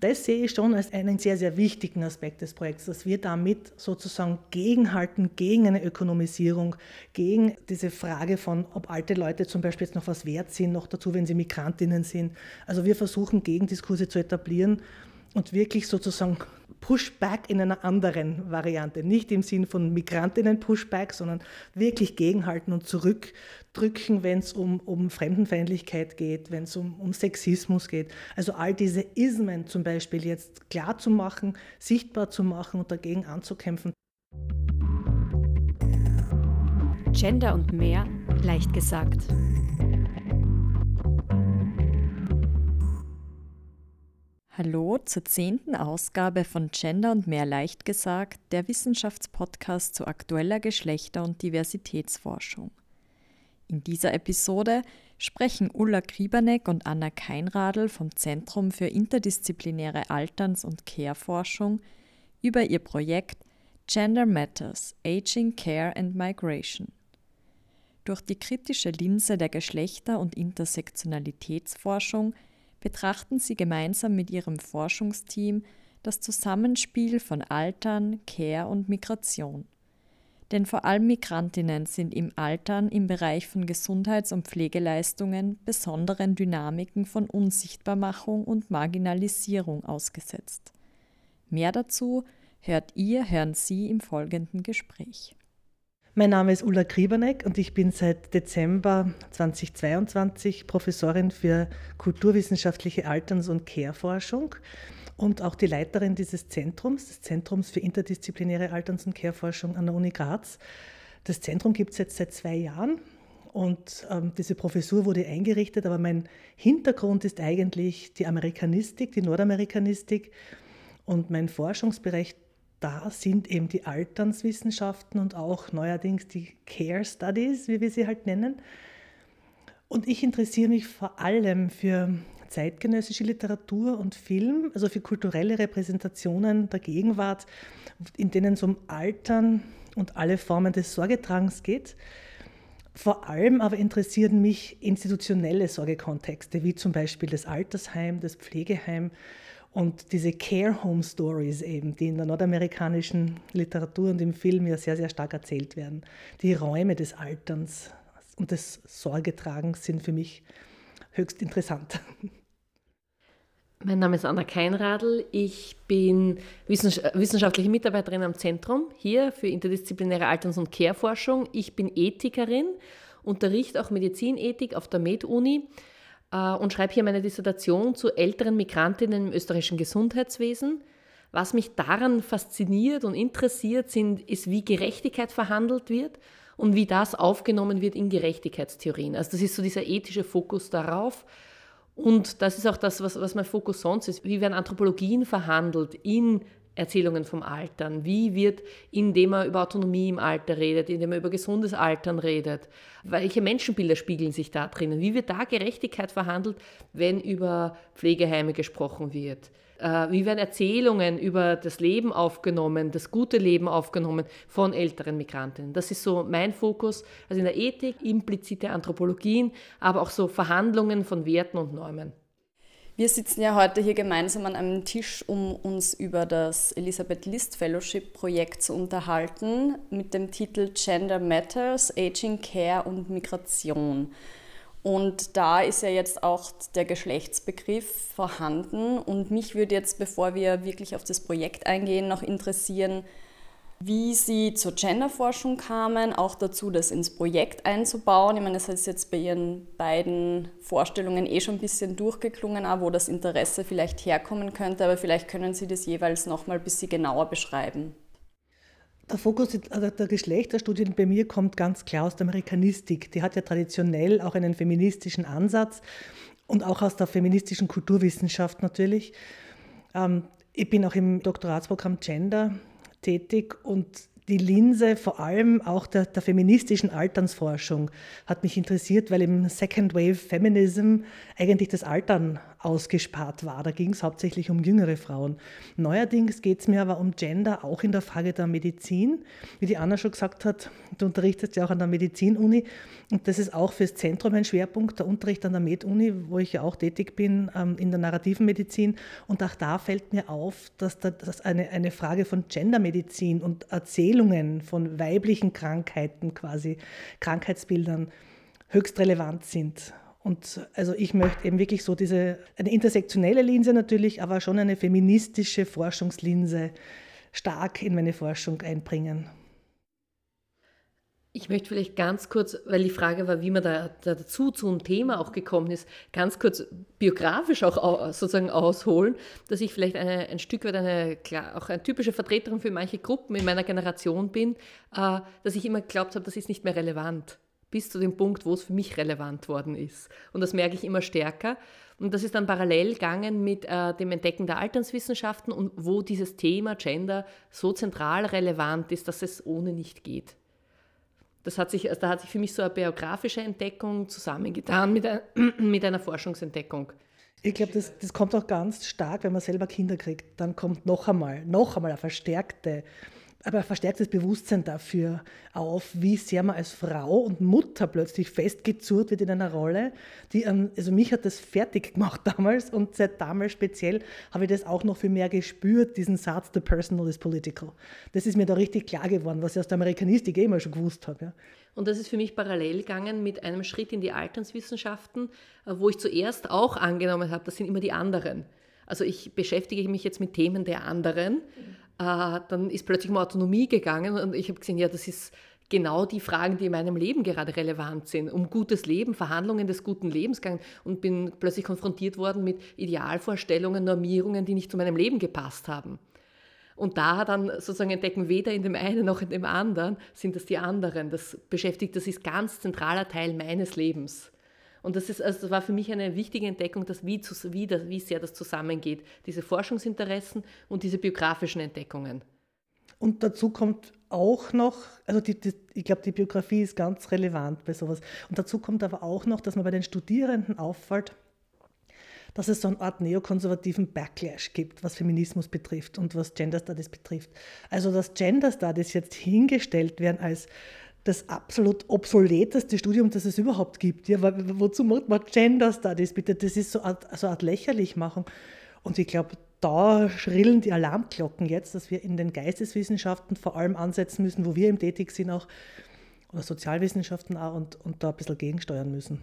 Das sehe ich schon als einen sehr, sehr wichtigen Aspekt des Projekts, dass wir damit sozusagen gegenhalten gegen eine Ökonomisierung, gegen diese Frage von, ob alte Leute zum Beispiel jetzt noch was wert sind, noch dazu, wenn sie Migrantinnen sind. Also wir versuchen Gegendiskurse zu etablieren und wirklich sozusagen Pushback in einer anderen Variante. Nicht im Sinn von Migrantinnen-Pushback, sondern wirklich gegenhalten und zurückdrücken, wenn es um, um Fremdenfeindlichkeit geht, wenn es um, um Sexismus geht. Also all diese Ismen zum Beispiel jetzt klar zu machen, sichtbar zu machen und dagegen anzukämpfen. Gender und mehr, leicht gesagt. Hallo zur zehnten Ausgabe von Gender und mehr leicht gesagt, der Wissenschaftspodcast zu aktueller Geschlechter- und Diversitätsforschung. In dieser Episode sprechen Ulla Krieberneck und Anna Keinradl vom Zentrum für interdisziplinäre Alterns- und Care-Forschung über ihr Projekt Gender Matters Aging, Care and Migration. Durch die kritische Linse der Geschlechter- und Intersektionalitätsforschung – betrachten sie gemeinsam mit ihrem Forschungsteam das Zusammenspiel von Altern, Care und Migration. Denn vor allem Migrantinnen sind im Altern im Bereich von Gesundheits- und Pflegeleistungen besonderen Dynamiken von Unsichtbarmachung und Marginalisierung ausgesetzt. Mehr dazu hört ihr, hören Sie im folgenden Gespräch. Mein Name ist Ulla Krieberneck und ich bin seit Dezember 2022 Professorin für kulturwissenschaftliche Alterns- und Care-Forschung und auch die Leiterin dieses Zentrums, des Zentrums für interdisziplinäre Alterns- und Care-Forschung an der Uni Graz. Das Zentrum gibt es jetzt seit zwei Jahren und ähm, diese Professur wurde eingerichtet, aber mein Hintergrund ist eigentlich die Amerikanistik, die Nordamerikanistik und mein Forschungsbereich da sind eben die Alternswissenschaften und auch neuerdings die Care Studies, wie wir sie halt nennen. Und ich interessiere mich vor allem für zeitgenössische Literatur und Film, also für kulturelle Repräsentationen der Gegenwart, in denen es um Altern und alle Formen des Sorgetragens geht. Vor allem aber interessieren mich institutionelle Sorgekontexte, wie zum Beispiel das Altersheim, das Pflegeheim, und diese Care Home Stories eben, die in der nordamerikanischen Literatur und im Film ja sehr, sehr stark erzählt werden. Die Räume des Alterns und des Sorgetragens sind für mich höchst interessant. Mein Name ist Anna Keinradl. Ich bin wissenschaftliche Mitarbeiterin am Zentrum hier für interdisziplinäre Alterns- und Care-Forschung. Ich bin Ethikerin, unterrichte auch Medizinethik auf der Med-Uni und schreibe hier meine Dissertation zu älteren Migrantinnen im österreichischen Gesundheitswesen. Was mich daran fasziniert und interessiert, sind, ist, wie Gerechtigkeit verhandelt wird und wie das aufgenommen wird in Gerechtigkeitstheorien. Also das ist so dieser ethische Fokus darauf. Und das ist auch das, was, was mein Fokus sonst ist. Wie werden Anthropologien verhandelt in Erzählungen vom Altern? Wie wird, indem er über Autonomie im Alter redet, indem er über gesundes Altern redet, welche Menschenbilder spiegeln sich da drinnen? Wie wird da Gerechtigkeit verhandelt, wenn über Pflegeheime gesprochen wird? Äh, wie werden Erzählungen über das Leben aufgenommen, das gute Leben aufgenommen von älteren Migrantinnen? Das ist so mein Fokus, also in der Ethik, implizite Anthropologien, aber auch so Verhandlungen von Werten und Normen. Wir sitzen ja heute hier gemeinsam an einem Tisch, um uns über das Elisabeth List Fellowship Projekt zu unterhalten mit dem Titel Gender Matters, Aging Care und Migration. Und da ist ja jetzt auch der Geschlechtsbegriff vorhanden. Und mich würde jetzt, bevor wir wirklich auf das Projekt eingehen, noch interessieren, wie Sie zur Genderforschung kamen, auch dazu, das ins Projekt einzubauen. Ich meine, das ist jetzt bei Ihren beiden Vorstellungen eh schon ein bisschen durchgeklungen, auch wo das Interesse vielleicht herkommen könnte, aber vielleicht können Sie das jeweils noch mal ein bisschen genauer beschreiben. Der Fokus also der Geschlechterstudien bei mir kommt ganz klar aus der Amerikanistik. Die hat ja traditionell auch einen feministischen Ansatz und auch aus der feministischen Kulturwissenschaft natürlich. Ähm, ich bin auch im Doktoratsprogramm Gender tätig und die Linse vor allem auch der, der, feministischen Alternsforschung hat mich interessiert, weil im Second Wave Feminism eigentlich das Altern ausgespart war. Da ging es hauptsächlich um jüngere Frauen. Neuerdings geht es mir aber um Gender auch in der Frage der Medizin. Wie die Anna schon gesagt hat, du unterrichtest ja auch an der Medizinuni und das ist auch fürs Zentrum ein Schwerpunkt, der Unterricht an der Med-Uni, wo ich ja auch tätig bin, ähm, in der narrativen Medizin. Und auch da fällt mir auf, dass, da, eine Frage von Gendermedizin und Erzählungen von weiblichen Krankheiten quasi, Krankheitsbildern, höchst relevant sind. Und also ich möchte eben wirklich so diese, eine intersektionelle Linse natürlich, aber schon eine feministische Forschungslinse stark in meine Forschung einbringen. Ich möchte vielleicht ganz kurz, weil die Frage war, wie man da, da dazu zu einem Thema auch gekommen ist, ganz kurz biografisch auch sozusagen ausholen, dass ich vielleicht eine, ein Stück weit eine, auch eine typische Vertreterin für manche Gruppen in meiner Generation bin, äh, dass ich immer geglaubt habe, das ist nicht mehr relevant bis zu dem Punkt, wo es für mich relevant worden ist. Und das merke ich immer stärker. Und das ist dann parallel gegangen mit äh, dem Entdecken der Alternswissenschaften und wo dieses Thema Gender so zentral relevant ist, dass es ohne nicht geht. Das hat sich, also da hat sich für mich so eine biografische Entdeckung zusammengetan mit, ein, mit einer Forschungsentdeckung. Ich glaube, das, das kommt auch ganz stark, wenn man selber Kinder kriegt. Dann kommt noch einmal, noch einmal eine verstärkte aber verstärktes Bewusstsein dafür auf, wie sehr man als Frau und Mutter plötzlich festgezurrt wird in einer Rolle, die, also mich hat das fertig gemacht damals und seit damals speziell habe ich das auch noch viel mehr gespürt, diesen Satz, the personal is political. Das ist mir da richtig klar geworden, was ich aus der Amerikanistik eh immer schon gewusst habe. Ja. Und das ist für mich parallel gegangen mit einem Schritt in die Alternswissenschaften, äh, wo ich zuerst auch angenommen habe, das sind immer die anderen. Also ich beschäftige mich jetzt mit Themen der anderen. Äh, dann ist plötzlich um Autonomie gegangen und ich habe gesehen, ja, das ist genau die Fragen, die in meinem Leben gerade relevant sind, um gutes Leben, Verhandlungen des guten Lebens gegangen und bin plötzlich konfrontiert worden mit Idealvorstellungen, Normierungen, die nicht zu meinem Leben gepasst haben. Und da dann sozusagen entdecken, weder in dem einen noch in dem anderen sind das die anderen. Das beschäftigt, das ist ganz zentraler Teil meines Lebens. Und das, ist, also das war für mich eine wichtige Entdeckung, dass wie, wie, das, wie sehr das zusammengeht, diese Forschungsinteressen und diese biografischen Entdeckungen. Und dazu kommt auch noch, also die, die, ich glaube, die Biografie ist ganz relevant bei sowas. Und dazu kommt aber auch noch, dass man bei den Studierenden auffällt, dass es so eine Art neokonservativen Backlash gibt, was Feminismus betrifft und was Gender Studies betrifft. Also, dass Gender Studies jetzt hingestellt werden als das absolut obsoleteste Studium, das es überhaupt gibt. Ja, wozu macht man Gender Studies bitte? Das ist so eine, so Art Lächerlichmachung. Und ich glaube, da schrillen die Alarmglocken jetzt, dass wir in den Geisteswissenschaften vor allem ansetzen müssen, wo wir eben tätig sind, auch oder Sozialwissenschaften auch und, und da ein bisschen gegensteuern müssen.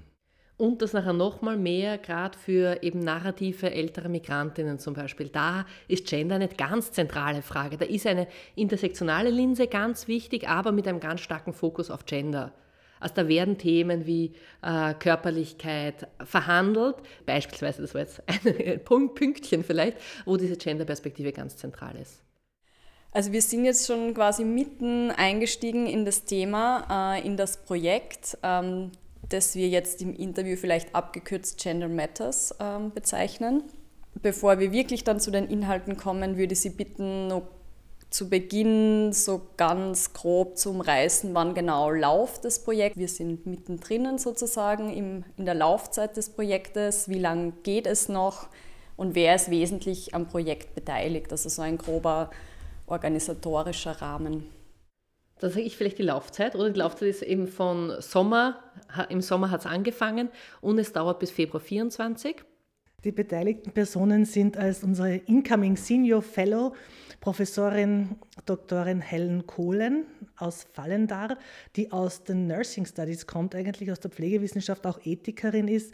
Und das nachher nochmal mehr, gerade für eben narrative ältere Migrantinnen zum Beispiel. Da ist Gender eine ganz zentrale Frage. Da ist eine intersektionale Linse ganz wichtig, aber mit einem ganz starken Fokus auf Gender. Also da werden Themen wie äh, Körperlichkeit verhandelt, beispielsweise, das war jetzt ein Pünktchen vielleicht, wo diese Gender-Perspektive ganz zentral ist. Also wir sind jetzt schon quasi mitten eingestiegen in das Thema, äh, in das Projekt. Das wir jetzt im Interview vielleicht abgekürzt Gender Matters ähm, bezeichnen. Bevor wir wirklich dann zu den Inhalten kommen, würde ich Sie bitten, noch zu Beginn so ganz grob zu umreißen, wann genau läuft das Projekt. Wir sind mittendrin sozusagen im, in der Laufzeit des Projektes. Wie lange geht es noch und wer ist wesentlich am Projekt beteiligt? Also so ein grober organisatorischer Rahmen. Da sage ich vielleicht die Laufzeit, oder? Die Laufzeit ist eben von Sommer, im Sommer hat es angefangen und es dauert bis Februar 24. Die beteiligten Personen sind als unsere Incoming Senior Fellow Professorin Doktorin Helen Kohlen aus Fallendar, die aus den Nursing Studies kommt, eigentlich aus der Pflegewissenschaft, auch Ethikerin ist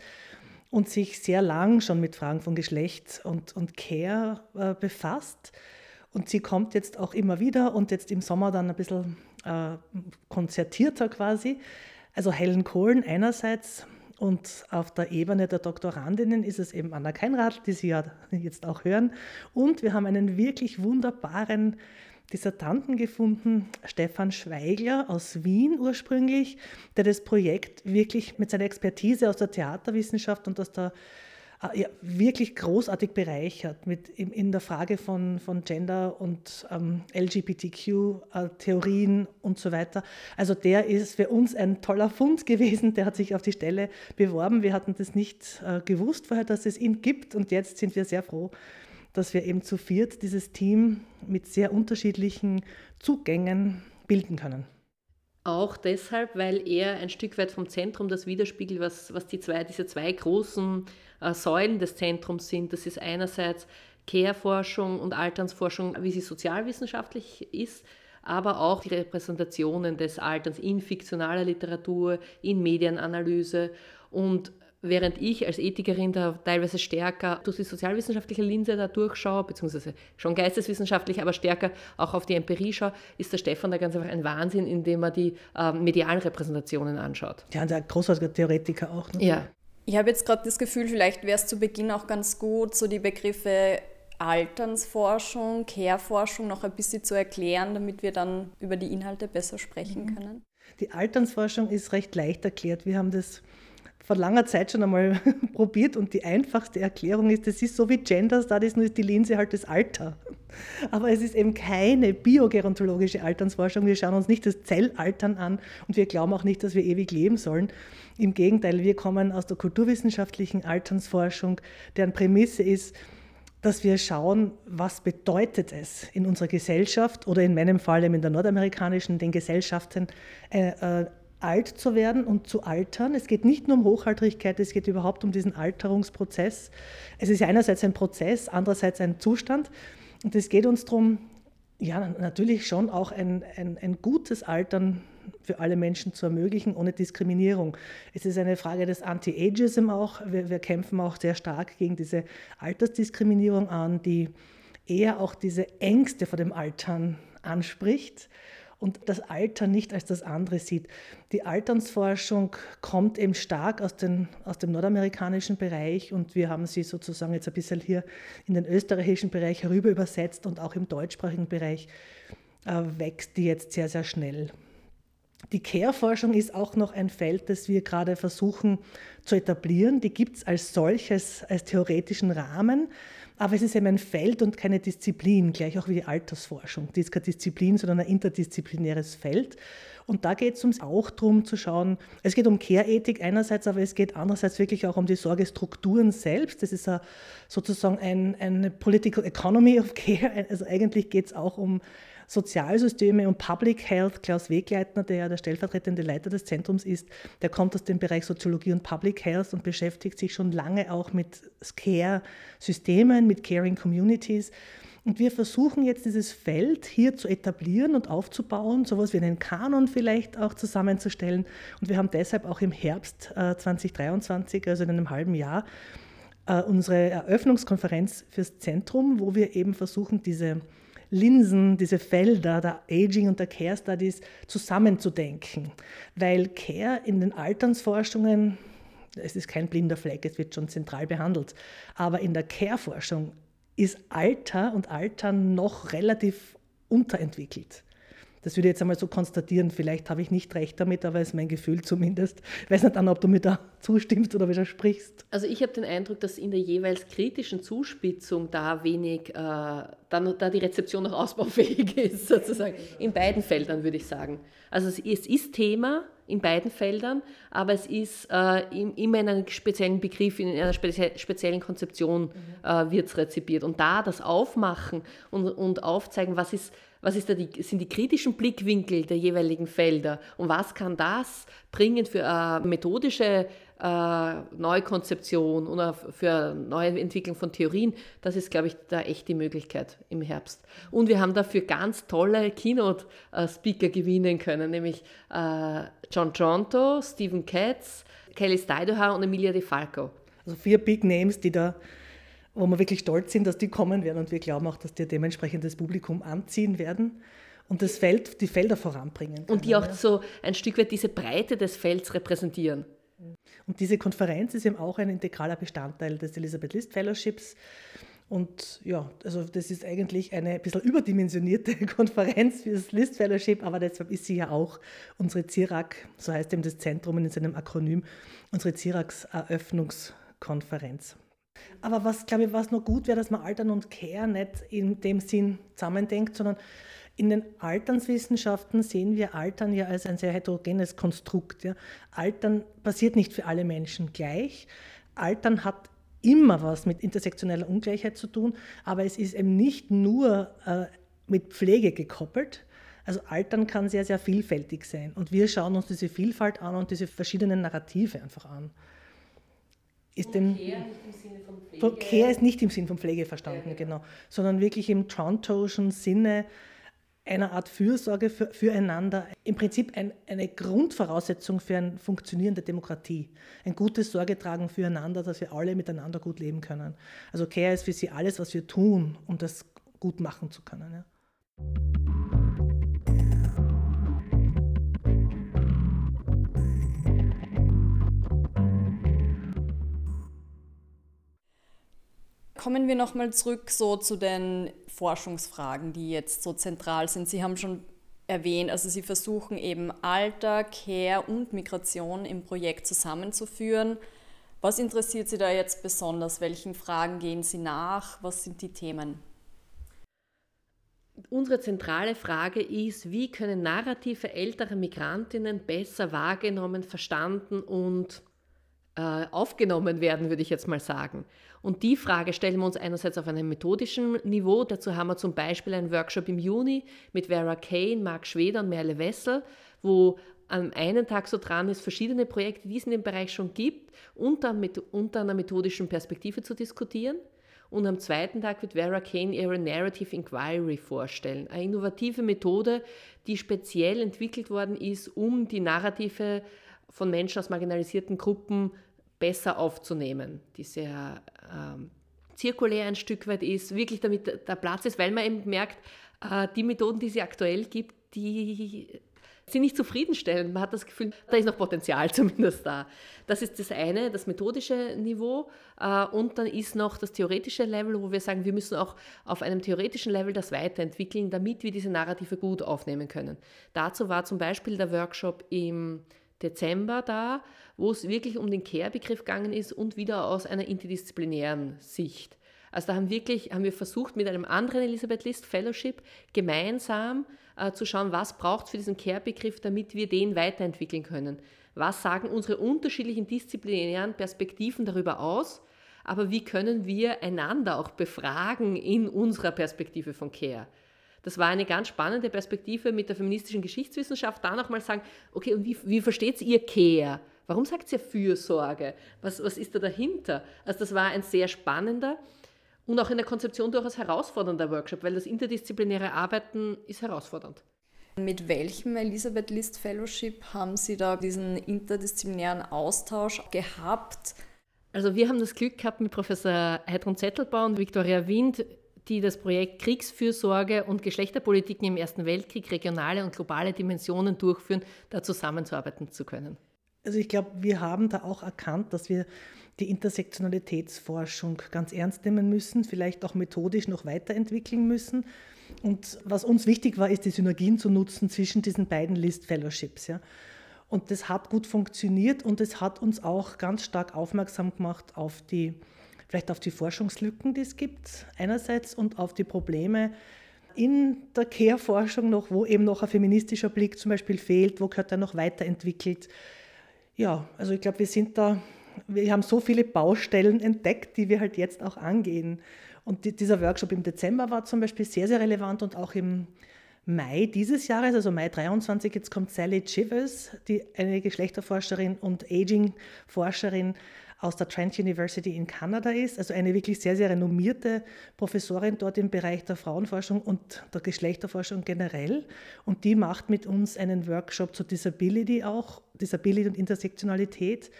und sich sehr lang schon mit Fragen von Geschlecht und, und Care äh, befasst. Und sie kommt jetzt auch immer wieder und jetzt im Sommer dann ein bisschen äh, konzertierter quasi. Also Helen Kohlen einerseits und auf der Ebene der Doktorandinnen ist es eben Anna Keinrad, die Sie ja jetzt auch hören. Und wir haben einen wirklich wunderbaren Dissertanten gefunden, Stefan Schweigler aus Wien ursprünglich, der das Projekt wirklich mit seiner Expertise aus der Theaterwissenschaft und aus der ja, wirklich großartig bereichert mit in, in, der Frage von, von Gender und ähm, LGBTQ-Theorien und so weiter. Also der ist für uns ein toller Fund gewesen, der hat sich auf die Stelle beworben. Wir hatten das nicht äh, gewusst vorher, dass es ihn gibt und jetzt sind wir sehr froh, dass wir eben zu viert dieses Team mit sehr unterschiedlichen Zugängen bilden können. Auch deshalb, weil er ein Stück weit vom Zentrum das widerspiegelt, was, was die zwei, diese zwei großen äh, Säulen des Zentrums sind. Das ist einerseits Care-Forschung und Alternsforschung, wie sie sozialwissenschaftlich ist, aber auch die Repräsentationen des Alterns in fiktionaler Literatur, in Medienanalyse und Während ich als Ethikerin da teilweise stärker durch die sozialwissenschaftliche Linse da durchschaue, beziehungsweise schon geisteswissenschaftlich, aber stärker auch auf die Empirie schaue, ist der Stefan da ganz einfach ein Wahnsinn, indem er die äh, medialen Repräsentationen anschaut. Ja, und der großartige Theoretiker auch. Ne? Ja. Ich habe jetzt gerade das Gefühl, vielleicht wäre es zu Beginn auch ganz gut, so die Begriffe Alternsforschung, Care-Forschung noch ein bisschen zu erklären, damit wir dann über die Inhalte besser sprechen mhm. können. Die Alternsforschung ist recht leicht erklärt. Wir haben das vor langer Zeit schon einmal probiert und die einfachste Erklärung ist, das ist so wie Gender Studies, nur ist die Linse halt das Alter. Aber es ist eben keine biogerontologische Alternsforschung. Wir schauen uns nicht das Zellaltern an und wir glauben auch nicht, dass wir ewig leben sollen. Im Gegenteil, wir kommen aus der kulturwissenschaftlichen Alternsforschung, deren Prämisse ist, dass wir schauen, was bedeutet es in unserer Gesellschaft oder in meinem Fall eben in der nordamerikanischen, den Gesellschaften, äh, äh, alt zu werden und zu altern. Es geht nicht nur um Hochaltrigkeit, es geht überhaupt um diesen Alterungsprozess. Es ist einerseits ein Prozess, andererseits ein Zustand. Und es geht uns darum, ja, natürlich schon auch ein, ein, ein gutes Altern für alle Menschen zu ermöglichen, ohne Diskriminierung. Es ist eine Frage des Anti-Ageism auch. Wir, wir kämpfen auch sehr stark gegen diese Altersdiskriminierung an, die eher auch diese Ängste vor dem Altern anspricht und das Alter nicht als das andere sieht. Die Alternsforschung kommt eben stark aus, den, aus dem nordamerikanischen Bereich und wir haben sie sozusagen jetzt ein bisschen hier in den österreichischen Bereich herüber übersetzt und auch im deutschsprachigen Bereich äh, wächst die jetzt sehr, sehr schnell. Die Care-Forschung ist auch noch ein Feld, das wir gerade versuchen zu etablieren. Die gibt es als solches, als theoretischen Rahmen. Aber es ist eben ein Feld und keine Disziplin, gleich auch wie die Altersforschung. Die ist keine Disziplin, sondern ein interdisziplinäres Feld. Und da geht es auch darum zu schauen, es geht um Care-Ethik einerseits, aber es geht andererseits wirklich auch um die Sorgestrukturen selbst. Das ist sozusagen ein, eine Political Economy of Care. Also eigentlich geht es auch um Sozialsysteme und Public Health. Klaus Wegleitner, der ja der stellvertretende Leiter des Zentrums ist, der kommt aus dem Bereich Soziologie und Public Health und beschäftigt sich schon lange auch mit Care-Systemen, mit Caring Communities. Und wir versuchen jetzt dieses Feld hier zu etablieren und aufzubauen, sowas wie einen Kanon vielleicht auch zusammenzustellen. Und wir haben deshalb auch im Herbst 2023, äh, also in einem halben Jahr, äh, unsere Eröffnungskonferenz fürs Zentrum, wo wir eben versuchen, diese Linsen, diese Felder der Aging und der Care Studies zusammenzudenken. Weil Care in den Alternsforschungen, es ist kein blinder Fleck, es wird schon zentral behandelt, aber in der Care-Forschung ist Alter und Altern noch relativ unterentwickelt. Das würde ich jetzt einmal so konstatieren. Vielleicht habe ich nicht recht damit, aber es ist mein Gefühl zumindest. Ich weiß nicht ob du mir da zustimmst oder widersprichst. Also ich habe den Eindruck, dass in der jeweils kritischen Zuspitzung da wenig, äh, dann, da die Rezeption noch ausbaufähig ist, sozusagen. In beiden Feldern würde ich sagen. Also es ist, es ist Thema in beiden Feldern, aber es ist äh, immer in einem speziellen Begriff, in einer spezie speziellen Konzeption mhm. äh, wird es rezipiert. Und da das Aufmachen und, und aufzeigen, was ist was ist da die, sind die kritischen Blickwinkel der jeweiligen Felder und was kann das bringen für eine methodische äh, Neukonzeption oder für neue Entwicklung von Theorien. Das ist, glaube ich, da echt die Möglichkeit im Herbst. Und wir haben dafür ganz tolle Keynote-Speaker gewinnen können, nämlich äh, John Tronto, Stephen Katz, Kelly Steidoha und Emilia De Falco. Also vier Big Names, die da wo wir wirklich stolz sind, dass die kommen werden und wir glauben auch, dass die dementsprechend das Publikum anziehen werden und das Feld, die Felder voranbringen. Können, und die auch so ein Stück weit diese Breite des Felds repräsentieren. Und diese Konferenz ist eben auch ein integraler Bestandteil des Elizabeth List Fellowships. Und ja, also das ist eigentlich eine ein bisschen überdimensionierte Konferenz für das List Fellowship, aber deshalb ist sie ja auch unsere CIRAC, so heißt eben das Zentrum in seinem Akronym, unsere CIRACs Eröffnungskonferenz. Aber was, glaube ich, was noch gut wäre, dass man Altern und Care nicht in dem Sinn zusammendenkt, sondern in den Alternswissenschaften sehen wir Altern ja als ein sehr heterogenes Konstrukt. Ja. Altern passiert nicht für alle Menschen gleich. Altern hat immer was mit intersektioneller Ungleichheit zu tun, aber es ist eben nicht nur äh, mit Pflege gekoppelt. Also Altern kann sehr, sehr vielfältig sein. Und wir schauen uns diese Vielfalt an und diese verschiedenen Narrative einfach an. Ist dem, Care nicht im Sinne von Pflege? Care ist nicht im Sinne von Pflege verstanden, ja, genau. genau. Sondern wirklich im Trantoschen Sinne einer Art Fürsorge für, füreinander, im Prinzip ein, eine Grundvoraussetzung für eine funktionierende Demokratie. Ein gutes Sorgetragen füreinander, dass wir alle miteinander gut leben können. Also Care ist für sie alles, was wir tun, um das gut machen zu können. Ja. Kommen wir nochmal zurück so zu den Forschungsfragen, die jetzt so zentral sind. Sie haben schon erwähnt, also Sie versuchen eben Alter, Care und Migration im Projekt zusammenzuführen. Was interessiert Sie da jetzt besonders? Welchen Fragen gehen Sie nach? Was sind die Themen? Unsere zentrale Frage ist, wie können Narrative älterer Migrantinnen besser wahrgenommen, verstanden und äh, aufgenommen werden, würde ich jetzt mal sagen. Und die Frage stellen wir uns einerseits auf einem methodischen Niveau. Dazu haben wir zum Beispiel einen Workshop im Juni mit Vera Kane, Marc Schweder und Merle Wessel, wo am einen Tag so dran ist, verschiedene Projekte, die es in dem Bereich schon gibt, unter, unter einer methodischen Perspektive zu diskutieren. Und am zweiten Tag wird Vera Kane ihre Narrative Inquiry vorstellen. Eine innovative Methode, die speziell entwickelt worden ist, um die Narrative von Menschen aus marginalisierten Gruppen besser aufzunehmen, die sehr ähm, zirkulär ein Stück weit ist, wirklich damit der Platz ist, weil man eben merkt, äh, die Methoden, die es aktuell gibt, die sind nicht zufriedenstellend. Man hat das Gefühl, da ist noch Potenzial zumindest da. Das ist das eine, das methodische Niveau. Äh, und dann ist noch das theoretische Level, wo wir sagen, wir müssen auch auf einem theoretischen Level das weiterentwickeln, damit wir diese Narrative gut aufnehmen können. Dazu war zum Beispiel der Workshop im Dezember da, wo es wirklich um den Care-Begriff gegangen ist und wieder aus einer interdisziplinären Sicht. Also da haben, wirklich, haben wir versucht, mit einem anderen Elisabeth List Fellowship gemeinsam äh, zu schauen, was braucht es für diesen Care-Begriff, damit wir den weiterentwickeln können. Was sagen unsere unterschiedlichen disziplinären Perspektiven darüber aus? Aber wie können wir einander auch befragen in unserer Perspektive von Care? Das war eine ganz spannende Perspektive mit der feministischen Geschichtswissenschaft, da nochmal sagen, okay, und wie, wie versteht ihr Care? Warum sagt ihr Fürsorge? Was, was ist da dahinter? Also das war ein sehr spannender und auch in der Konzeption durchaus herausfordernder Workshop, weil das interdisziplinäre Arbeiten ist herausfordernd. Mit welchem Elisabeth List Fellowship haben Sie da diesen interdisziplinären Austausch gehabt? Also wir haben das Glück gehabt mit Professor Heidrun Zettelbau und Viktoria Wind die das Projekt Kriegsfürsorge und Geschlechterpolitiken im Ersten Weltkrieg regionale und globale Dimensionen durchführen, da zusammenzuarbeiten zu können. Also ich glaube, wir haben da auch erkannt, dass wir die Intersektionalitätsforschung ganz ernst nehmen müssen, vielleicht auch methodisch noch weiterentwickeln müssen. Und was uns wichtig war, ist die Synergien zu nutzen zwischen diesen beiden List Fellowships. Ja. Und das hat gut funktioniert und es hat uns auch ganz stark aufmerksam gemacht auf die vielleicht auf die Forschungslücken, die es gibt, einerseits und auf die Probleme in der Care-Forschung noch, wo eben noch ein feministischer Blick zum Beispiel fehlt, wo gehört er noch weiterentwickelt. Ja, also ich glaube, wir sind da, wir haben so viele Baustellen entdeckt, die wir halt jetzt auch angehen. Und die, dieser Workshop im Dezember war zum Beispiel sehr, sehr relevant und auch im Mai dieses Jahres, also Mai 23, jetzt kommt Sally Chivers, die eine Geschlechterforscherin und Aging-Forscherin aus der Trent University in Kanada ist, also eine wirklich sehr, sehr renommierte Professorin dort im Bereich der Frauenforschung und der Geschlechterforschung generell. Und die macht mit uns einen Workshop zu Disability auch, Disability und Intersektionalität.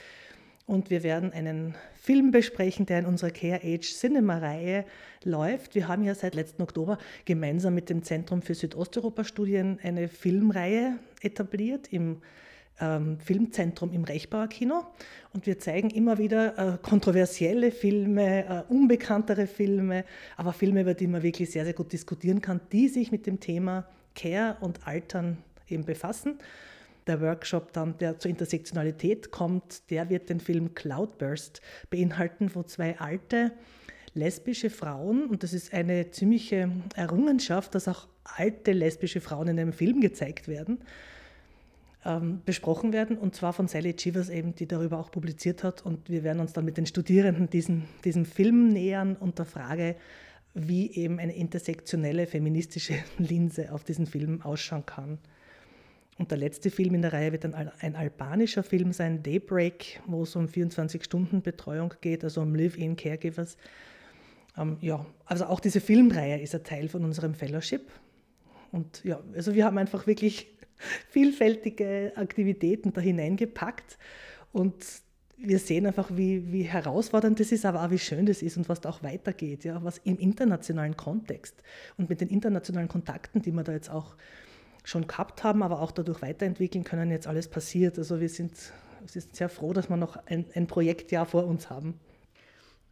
Und wir werden einen Film besprechen, der in unserer Care Age Cinema-Reihe läuft. Wir haben ja seit letzten Oktober gemeinsam mit dem Zentrum für Südosteuropa-Studien eine Filmreihe etabliert im ähm, Filmzentrum im Rechbauer Kino und wir zeigen immer wieder äh, kontroversielle Filme, äh, unbekanntere Filme, aber Filme, über die man wirklich sehr, sehr gut diskutieren kann, die sich mit dem Thema Care und Altern eben befassen. Der Workshop dann, der zur Intersektionalität kommt, der wird den Film Cloudburst beinhalten, wo zwei alte lesbische Frauen, und das ist eine ziemliche Errungenschaft, dass auch alte lesbische Frauen in einem Film gezeigt werden, ähm, besprochen werden, und zwar von Sally Chivers eben, die darüber auch publiziert hat. Und wir werden uns dann mit den Studierenden diesen, diesem Film nähern und der Frage, wie eben eine intersektionelle feministische Linse auf diesen Film ausschauen kann. Und der letzte Film in der Reihe wird ein, ein albanischer Film sein, Daybreak, wo es um 24-Stunden-Betreuung geht, also um Live-in Caregivers. Ähm, ja, also auch diese Filmreihe ist ein Teil von unserem Fellowship. Und ja, also wir haben einfach wirklich vielfältige Aktivitäten da hineingepackt und wir sehen einfach, wie, wie herausfordernd das ist, aber auch wie schön das ist und was da auch weitergeht, ja, was im internationalen Kontext und mit den internationalen Kontakten, die wir da jetzt auch schon gehabt haben, aber auch dadurch weiterentwickeln können, jetzt alles passiert. Also wir sind, sind sehr froh, dass wir noch ein, ein Projektjahr vor uns haben.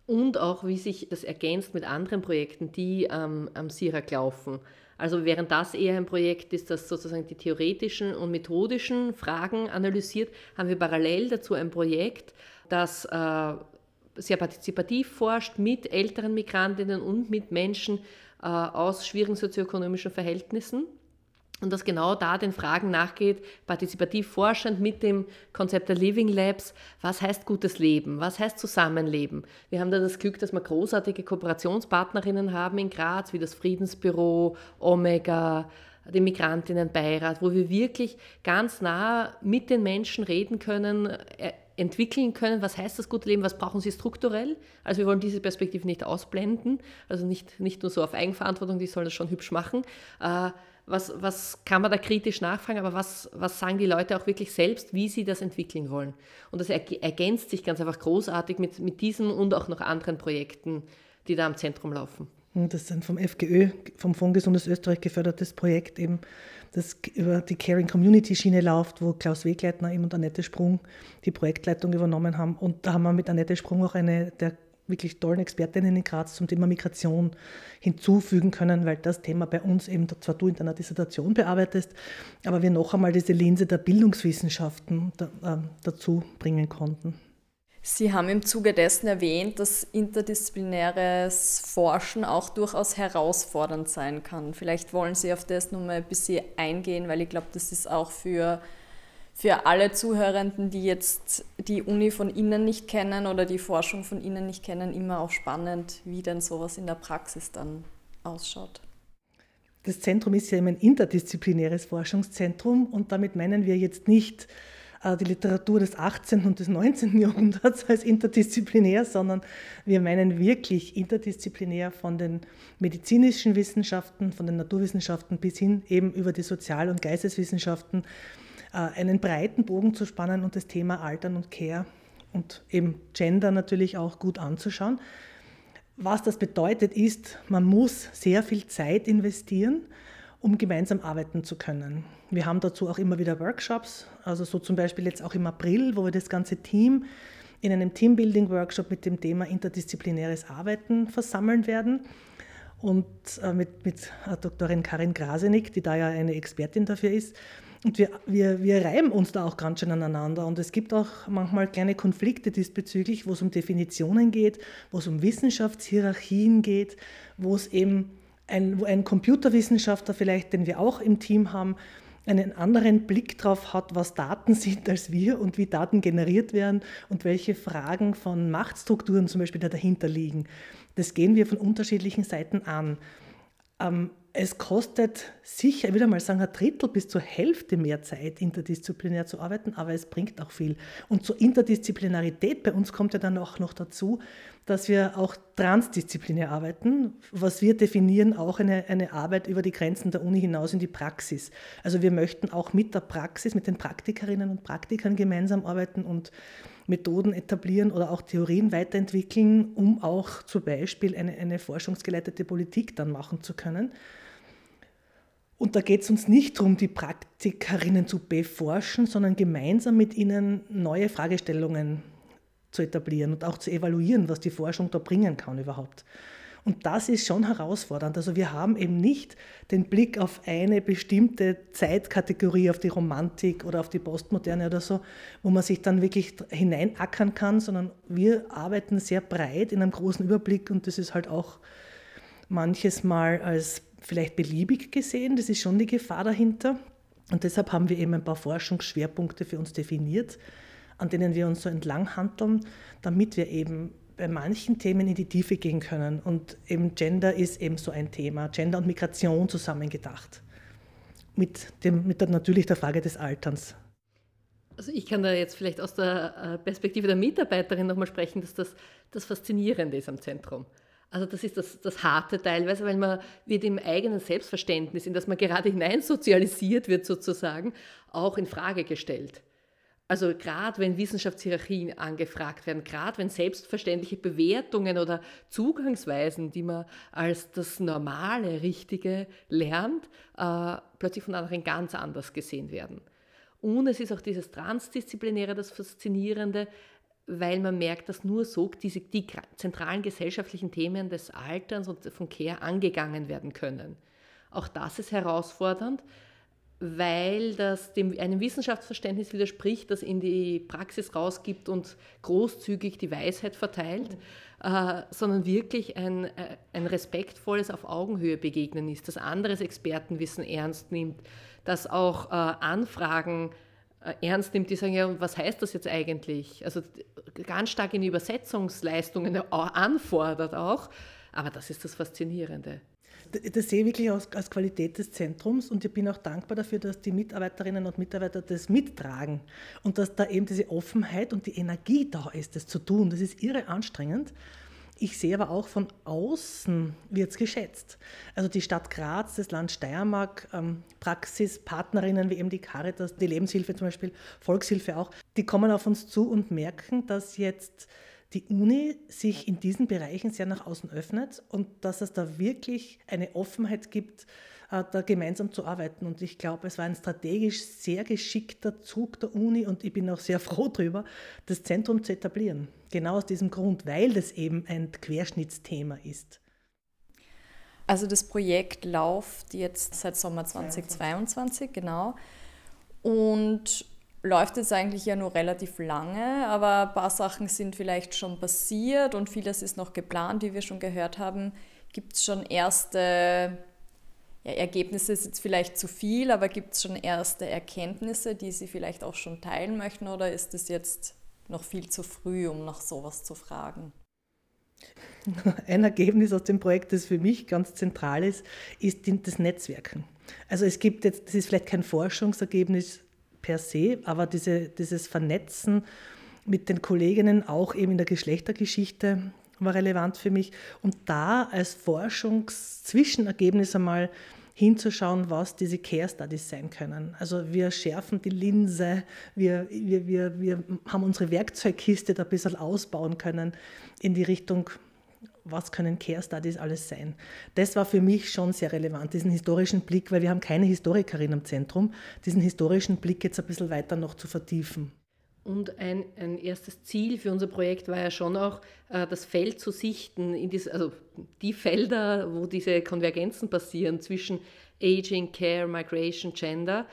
Und auch, wie sich das ergänzt mit anderen Projekten, die ähm, am SIRAC laufen. Also während das eher ein Projekt ist, das sozusagen die theoretischen und methodischen Fragen analysiert, haben wir parallel dazu ein Projekt, das äh, sehr partizipativ forscht mit älteren Migrantinnen und mit Menschen äh, aus schwierigen sozioökonomischen Verhältnissen und das genau da den Fragen nachgeht, partizipativ forschend mit dem Konzept der Living Labs, was heißt gutes Leben, was heißt Zusammenleben. Wir haben da das Glück, dass wir großartige Kooperationspartnerinnen haben in Graz, wie das Friedensbüro, Omega, den Migrantinnenbeirat, wo wir wirklich ganz nah mit den Menschen reden können, äh, entwickeln können, was heißt das gute Leben, was brauchen sie strukturell. Also wir wollen diese Perspektive nicht ausblenden, also nicht, nicht nur so auf Eigenverantwortung, die sollen das schon hübsch machen, äh, was, was kann man da kritisch nachfragen, aber was, was sagen die Leute auch wirklich selbst, wie sie das entwickeln wollen. Und das ergänzt sich ganz einfach großartig mit, mit diesem und auch noch anderen Projekten, die da am Zentrum laufen. Das ist ein vom FGÖ, vom Fonds Gesundes Österreich gefördertes Projekt, eben, das über die Caring Community Schiene läuft, wo Klaus Wegleitner und Annette Sprung die Projektleitung übernommen haben. Und da haben wir mit Annette Sprung auch eine der wirklich tollen Expertinnen in Graz zum Thema Migration hinzufügen können, weil das Thema bei uns eben, zwar du in deiner Dissertation bearbeitest, aber wir noch einmal diese Linse der Bildungswissenschaften da, äh, dazu bringen konnten. Sie haben im Zuge dessen erwähnt, dass interdisziplinäres Forschen auch durchaus herausfordernd sein kann. Vielleicht wollen Sie auf das nochmal ein bisschen eingehen, weil ich glaube, das ist auch für für alle Zuhörenden, die jetzt die Uni von Ihnen nicht kennen oder die Forschung von Ihnen nicht kennen, immer auch spannend, wie denn sowas in der Praxis dann ausschaut. Das Zentrum ist ja ein interdisziplinäres Forschungszentrum und damit meinen wir jetzt nicht die Literatur des 18. und des 19. Jahrhunderts als interdisziplinär, sondern wir meinen wirklich interdisziplinär von den medizinischen Wissenschaften, von den Naturwissenschaften bis hin eben über die Sozial- und Geisteswissenschaften äh, einen breiten Bogen zu spannen und das Thema Altern und Care und eben Gender natürlich auch gut anzuschauen. Was das bedeutet ist, man muss sehr viel Zeit investieren, um gemeinsam arbeiten zu können. Wir haben dazu auch immer wieder Workshops, also so zum Beispiel jetzt auch im April, wo wir das ganze Team in einem Teambuilding-Workshop mit dem Thema interdisziplinäres Arbeiten versammeln werden. Und äh, mit, mit Doktorin Karin Grasenik, die da ja eine Expertin dafür ist, und wir, wir, wir reiben uns da auch ganz schön aneinander. Und es gibt auch manchmal kleine Konflikte diesbezüglich, wo es um Definitionen geht, wo es um Wissenschaftshierarchien geht, wo es eben ein, wo ein Computerwissenschaftler vielleicht, den wir auch im Team haben, einen anderen Blick darauf hat, was Daten sind als wir und wie Daten generiert werden und welche Fragen von Machtstrukturen zum Beispiel da dahinter liegen. Das gehen wir von unterschiedlichen Seiten an. Ähm, es kostet sicher, ich würde mal sagen, ein Drittel bis zur Hälfte mehr Zeit, interdisziplinär zu arbeiten, aber es bringt auch viel. Und zur Interdisziplinarität bei uns kommt ja dann auch noch dazu, dass wir auch transdisziplinär arbeiten. Was wir definieren, auch eine, eine Arbeit über die Grenzen der Uni hinaus in die Praxis. Also wir möchten auch mit der Praxis, mit den Praktikerinnen und Praktikern gemeinsam arbeiten und Methoden etablieren oder auch Theorien weiterentwickeln, um auch zum Beispiel eine, eine forschungsgeleitete Politik dann machen zu können. Und da geht es uns nicht darum, die Praktikerinnen zu beforschen, sondern gemeinsam mit ihnen neue Fragestellungen zu etablieren und auch zu evaluieren, was die Forschung da bringen kann überhaupt. Und das ist schon herausfordernd. Also wir haben eben nicht den Blick auf eine bestimmte Zeitkategorie, auf die Romantik oder auf die Postmoderne oder so, wo man sich dann wirklich hineinackern kann, sondern wir arbeiten sehr breit in einem großen Überblick und das ist halt auch manches Mal als vielleicht beliebig gesehen. Das ist schon die Gefahr dahinter. Und deshalb haben wir eben ein paar Forschungsschwerpunkte für uns definiert, an denen wir uns so entlang handeln, damit wir eben bei manchen Themen in die Tiefe gehen können. Und eben Gender ist eben so ein Thema, Gender und Migration zusammengedacht. Mit, dem, mit der, natürlich der Frage des Alterns. Also ich kann da jetzt vielleicht aus der äh, Perspektive der Mitarbeiterin nochmal sprechen, dass das das Faszinierende ist am Zentrum. Also das ist das, das Harte teilweise, weil man wird im eigenen Selbstverständnis, in das man gerade hineinsozialisiert wird sozusagen, auch in Frage gestellt. Also gerade wenn Wissenschaftshierarchien angefragt werden, gerade wenn selbstverständliche Bewertungen oder Zugangsweisen, die man als das Normale, Richtige lernt, äh, plötzlich von anderen ganz anders gesehen werden. Und es ist auch dieses Transdisziplinäre, das Faszinierende, weil man merkt, dass nur so diese, die zentralen gesellschaftlichen Themen des Alterns und von Care angegangen werden können. Auch das ist herausfordernd, weil das dem, einem Wissenschaftsverständnis widerspricht, das in die Praxis rausgibt und großzügig die Weisheit verteilt, äh, sondern wirklich ein, äh, ein respektvolles auf Augenhöhe begegnen ist, das anderes Expertenwissen ernst nimmt, das auch äh, Anfragen äh, ernst nimmt, die sagen, ja, was heißt das jetzt eigentlich? Also ganz stark in Übersetzungsleistungen anfordert auch. Aber das ist das Faszinierende. Das sehe ich wirklich als, als, Qualität des Zentrums und ich bin auch dankbar dafür, dass die Mitarbeiterinnen und Mitarbeiter das mittragen und dass da eben diese Offenheit und die Energie da ist, das zu tun. Das ist irre anstrengend. Ich sehe aber auch von außen wird es geschätzt. Also die Stadt Graz, das Land Steiermark, ähm, Praxispartnerinnen wie eben die Caritas, die Lebenshilfe zum Beispiel, Volkshilfe auch, die kommen auf uns zu und merken, dass jetzt die Uni sich in diesen Bereichen sehr nach außen öffnet und dass es da wirklich eine Offenheit gibt, äh, da gemeinsam zu arbeiten. Und ich glaube, es war ein strategisch sehr geschickter Zug der Uni und ich bin auch sehr froh darüber, das Zentrum zu etablieren. Genau aus diesem Grund, weil das eben ein Querschnittsthema ist. Also das Projekt läuft jetzt seit Sommer 2022, genau. Und läuft jetzt eigentlich ja nur relativ lange, aber ein paar Sachen sind vielleicht schon passiert und vieles ist noch geplant, wie wir schon gehört haben. Gibt es schon erste ja, Ergebnisse, ist jetzt vielleicht zu viel, aber gibt es schon erste Erkenntnisse, die Sie vielleicht auch schon teilen möchten oder ist es jetzt noch viel zu früh, um nach sowas zu fragen? Ein Ergebnis aus dem Projekt, das für mich ganz zentral ist, ist das Netzwerken. Also es gibt jetzt, das ist vielleicht kein Forschungsergebnis per se, aber diese, dieses Vernetzen mit den Kolleginnen auch eben in der Geschlechtergeschichte war relevant für mich. Und da als Forschungszwischenergebnis einmal hinzuschauen, was diese Care Studies sein können. Also wir schärfen die Linse, wir, wir, wir, wir haben unsere Werkzeugkiste da ein bisschen ausbauen können in die Richtung, was können Care Studies alles sein. Das war für mich schon sehr relevant, diesen historischen Blick, weil wir haben keine Historikerin im Zentrum, diesen historischen Blick jetzt ein bisschen weiter noch zu vertiefen. Und ein, ein erstes Ziel für unser Projekt war ja schon auch, äh, das Feld zu sichten, in dies, also die Felder, wo diese Konvergenzen passieren zwischen Aging, Care, Migration, Gender.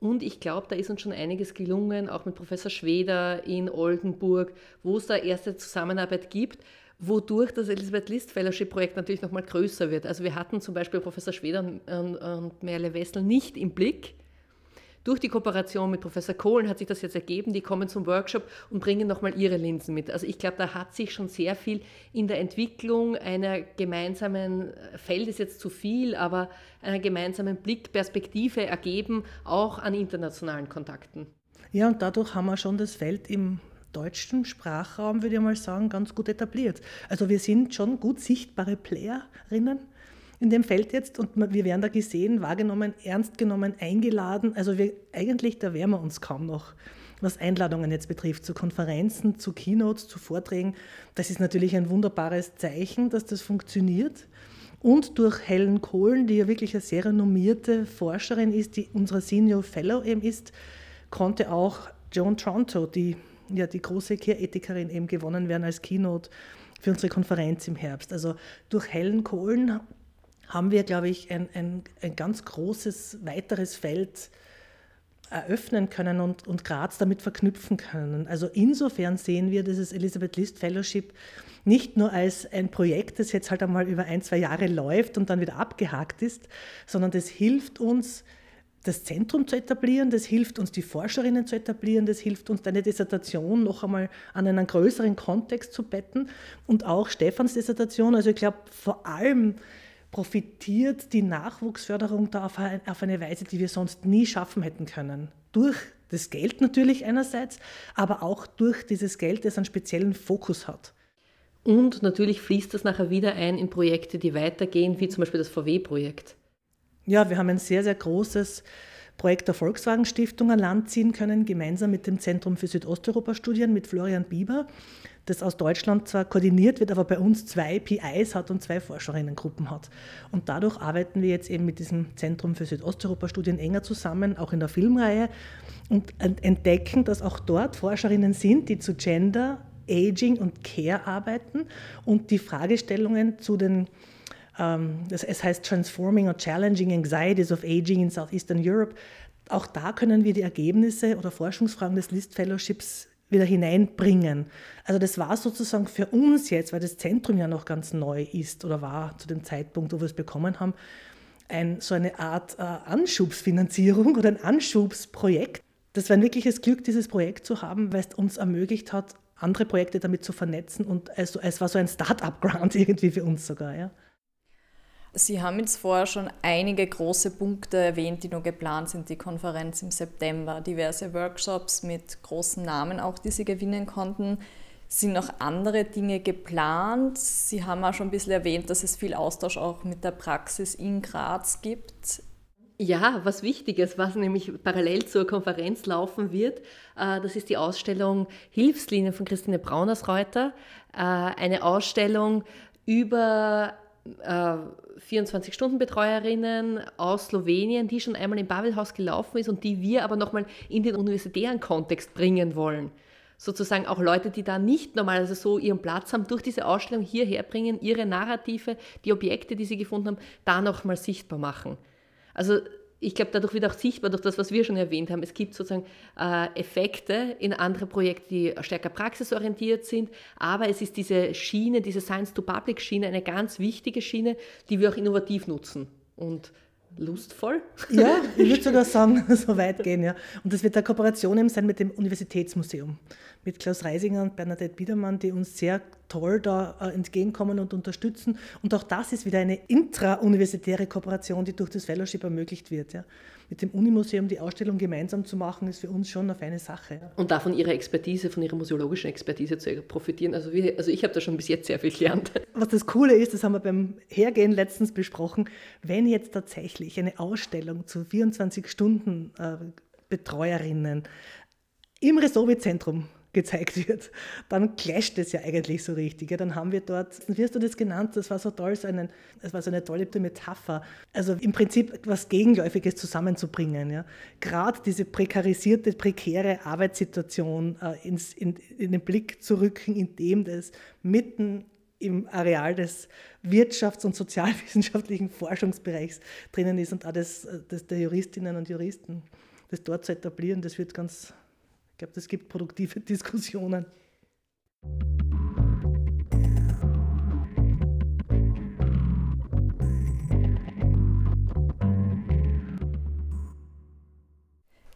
Und ich glaube, da ist uns schon einiges gelungen, auch mit Professor Schweder in Oldenburg, wo es da erste Zusammenarbeit gibt, wodurch das Elisabeth List Fellowship Projekt natürlich nochmal größer wird. Also wir hatten zum Beispiel Professor Schweder und, Merle Wessel nicht im Blick durch die Kooperation mit Professor Kohlen hat sich das jetzt ergeben. Die kommen zum Workshop und bringen nochmal ihre Linsen mit. Also ich glaube, da hat sich schon sehr viel in der Entwicklung einer gemeinsamen, Feld ist jetzt zu viel, aber einer gemeinsamen Blickperspektive ergeben, auch an internationalen Kontakten. Ja, und dadurch haben wir schon das Feld im deutschen Sprachraum, würde ich mal sagen, ganz gut etabliert. Also wir sind schon gut sichtbare Playerinnen in dem Feld jetzt und wir werden da gesehen, wahrgenommen, ernst genommen, eingeladen. Also wir, eigentlich, da wären wir uns kaum noch, was Einladungen jetzt betrifft, zu Konferenzen, zu Keynotes, zu Vorträgen. Das ist natürlich ein wunderbares Zeichen, dass das funktioniert. Und durch Helen Kohlen, die ja wirklich eine sehr renommierte Forscherin ist, die unsere Senior Fellow eben ist, konnte auch Joan Tronto, die ja die große Care-Ethikerin eben gewonnen werden als Keynote für unsere Konferenz im Herbst. Also durch hellen Kohlen haben wir, glaube ich, ein, ein, ein ganz großes weiteres Feld eröffnen können und, und Graz damit verknüpfen können. Also insofern sehen wir dieses Elisabeth List Fellowship nicht nur als ein Projekt, das jetzt halt einmal über ein, zwei Jahre läuft und dann wieder abgehakt ist, sondern das hilft uns, das Zentrum zu etablieren, das hilft uns, die Forscherinnen zu etablieren, das hilft uns, deine Dissertation noch einmal an einen größeren Kontext zu betten und auch Stefans Dissertation. Also ich glaube, vor allem profitiert die Nachwuchsförderung da auf eine Weise, die wir sonst nie schaffen hätten können. Durch das Geld natürlich einerseits, aber auch durch dieses Geld, das einen speziellen Fokus hat. Und natürlich fließt das nachher wieder ein in Projekte, die weitergehen, wie zum Beispiel das VW-Projekt. Ja, wir haben ein sehr, sehr großes Projekt der Volkswagen Stiftung an Land ziehen können, gemeinsam mit dem Zentrum für Südosteuropa-Studien mit Florian Bieber, das aus Deutschland zwar koordiniert wird, aber bei uns zwei PIs hat und zwei Forscherinnengruppen hat. Und dadurch arbeiten wir jetzt eben mit diesem Zentrum für Südosteuropa-Studien enger zusammen, auch in der Filmreihe, und entdecken, dass auch dort Forscherinnen sind, die zu Gender, Aging und Care arbeiten und die Fragestellungen zu den ähm, es heißt Transforming or Challenging Anxieties of Aging in Southeastern Europe. Auch da können wir die Ergebnisse oder Forschungsfragen des List Fellowships wieder hineinbringen. Also das war sozusagen für uns jetzt, weil das Zentrum ja noch ganz neu ist oder war zu dem Zeitpunkt, wo wir es bekommen haben, ein, so eine Art äh, Anschubsfinanzierung oder ein Anschubsprojekt. Das war ein wirkliches Glück, dieses Projekt zu haben, weil es uns ermöglicht hat, andere Projekte damit zu vernetzen und also, es war so ein Start-up-Ground irgendwie für uns sogar. Ja. Sie haben jetzt vorher schon einige große Punkte erwähnt, die noch geplant sind, die Konferenz im September, diverse Workshops mit großen Namen auch, die Sie gewinnen konnten. Sind noch andere Dinge geplant? Sie haben auch schon ein bisschen erwähnt, dass es viel Austausch auch mit der Praxis in Graz gibt. Ja, was Wichtiges, was nämlich parallel zur Konferenz laufen wird, äh, das ist die Ausstellung Hilfslinien von Christine Braunersreuter. Äh, eine Ausstellung über 24-Stunden-Betreuerinnen aus Slowenien, die schon einmal im Babelhaus gelaufen ist und die wir aber nochmal in den universitären Kontext bringen wollen. Sozusagen auch Leute, die da nicht normalerweise so ihren Platz haben, durch diese Ausstellung hierher bringen, ihre Narrative, die Objekte, die sie gefunden haben, da nochmal sichtbar machen. Also ich glaube, dadurch wird auch sichtbar, durch das, was wir schon erwähnt haben, es gibt sozusagen äh, Effekte in andere Projekte, die stärker praxisorientiert sind, aber es ist diese Schiene, diese Science-to-Public-Schiene, eine ganz wichtige Schiene, die wir auch innovativ nutzen. Und lustvoll. Ja, ich würde sogar sagen, so weit gehen, ja. Und das wird eine Kooperation eben sein mit dem Universitätsmuseum, mit Klaus Reisinger und Bernadette Biedermann, die uns sehr toll da äh, entgegenkommen und unterstützen. Und auch das ist wieder eine intrauniversitäre Kooperation, die durch das Fellowship ermöglicht wird. Ja mit dem Unimuseum die Ausstellung gemeinsam zu machen, ist für uns schon eine feine Sache. Und da von ihrer Expertise, von ihrer museologischen Expertise zu profitieren. Also, wir, also ich habe da schon bis jetzt sehr viel gelernt. Was das Coole ist, das haben wir beim Hergehen letztens besprochen, wenn jetzt tatsächlich eine Ausstellung zu 24 Stunden äh, Betreuerinnen im Resovi-Zentrum gezeigt wird, dann clasht es ja eigentlich so richtig. Ja, dann haben wir dort, wie hast du das genannt? Das war so toll, so einen, das war so eine tolle Metapher. Also im Prinzip etwas Gegenläufiges zusammenzubringen. Ja. Gerade diese prekarisierte, prekäre Arbeitssituation äh, ins, in, in den Blick zu rücken, indem das mitten im Areal des wirtschafts- und sozialwissenschaftlichen Forschungsbereichs drinnen ist und auch das, das der Juristinnen und Juristen. Das dort zu etablieren, das wird ganz ich glaube, das gibt produktive Diskussionen.